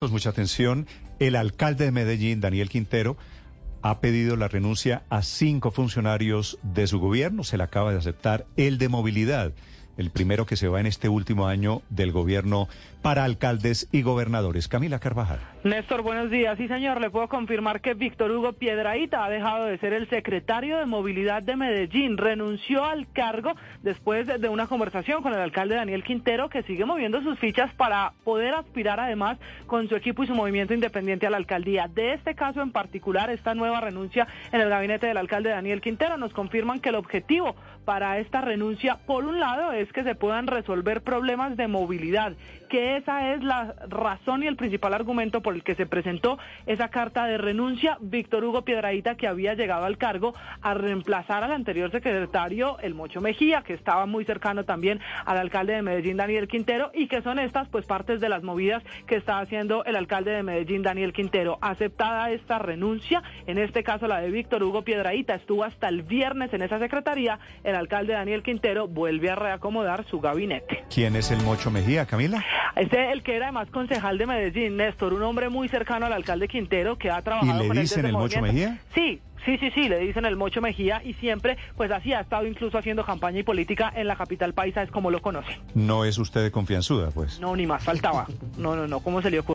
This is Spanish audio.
Pues mucha atención. El alcalde de Medellín, Daniel Quintero, ha pedido la renuncia a cinco funcionarios de su gobierno. Se le acaba de aceptar el de movilidad el primero que se va en este último año del gobierno para alcaldes y gobernadores. Camila Carvajal. Néstor, buenos días. Sí, señor, le puedo confirmar que Víctor Hugo Piedraíta ha dejado de ser el secretario de Movilidad de Medellín. Renunció al cargo después de una conversación con el alcalde Daniel Quintero, que sigue moviendo sus fichas para poder aspirar además con su equipo y su movimiento independiente a la alcaldía. De este caso en particular, esta nueva renuncia en el gabinete del alcalde Daniel Quintero nos confirman que el objetivo para esta renuncia, por un lado, es que se puedan resolver problemas de movilidad, que esa es la razón y el principal argumento por el que se presentó esa carta de renuncia. Víctor Hugo Piedradita, que había llegado al cargo a reemplazar al anterior secretario, el Mocho Mejía, que estaba muy cercano también al alcalde de Medellín, Daniel Quintero, y que son estas pues partes de las movidas que está haciendo el alcalde de Medellín, Daniel Quintero. Aceptada esta renuncia, en este caso la de Víctor Hugo Piedradita, estuvo hasta el viernes en esa secretaría, el alcalde Daniel Quintero vuelve a reacomodar su gabinete. ¿Quién es el Mocho Mejía, Camila? Este es el que era además concejal de Medellín, Néstor, un hombre muy cercano al alcalde Quintero que ha trabajado ¿Y le dicen el Mocho Mejía? Sí, Sí, sí, sí, le dicen el Mocho Mejía y siempre, pues así ha estado incluso haciendo campaña y política en la capital paisa, es como lo conocen. No es usted de confianzuda, pues. No, ni más faltaba. No, no, no, ¿cómo se le ocurre?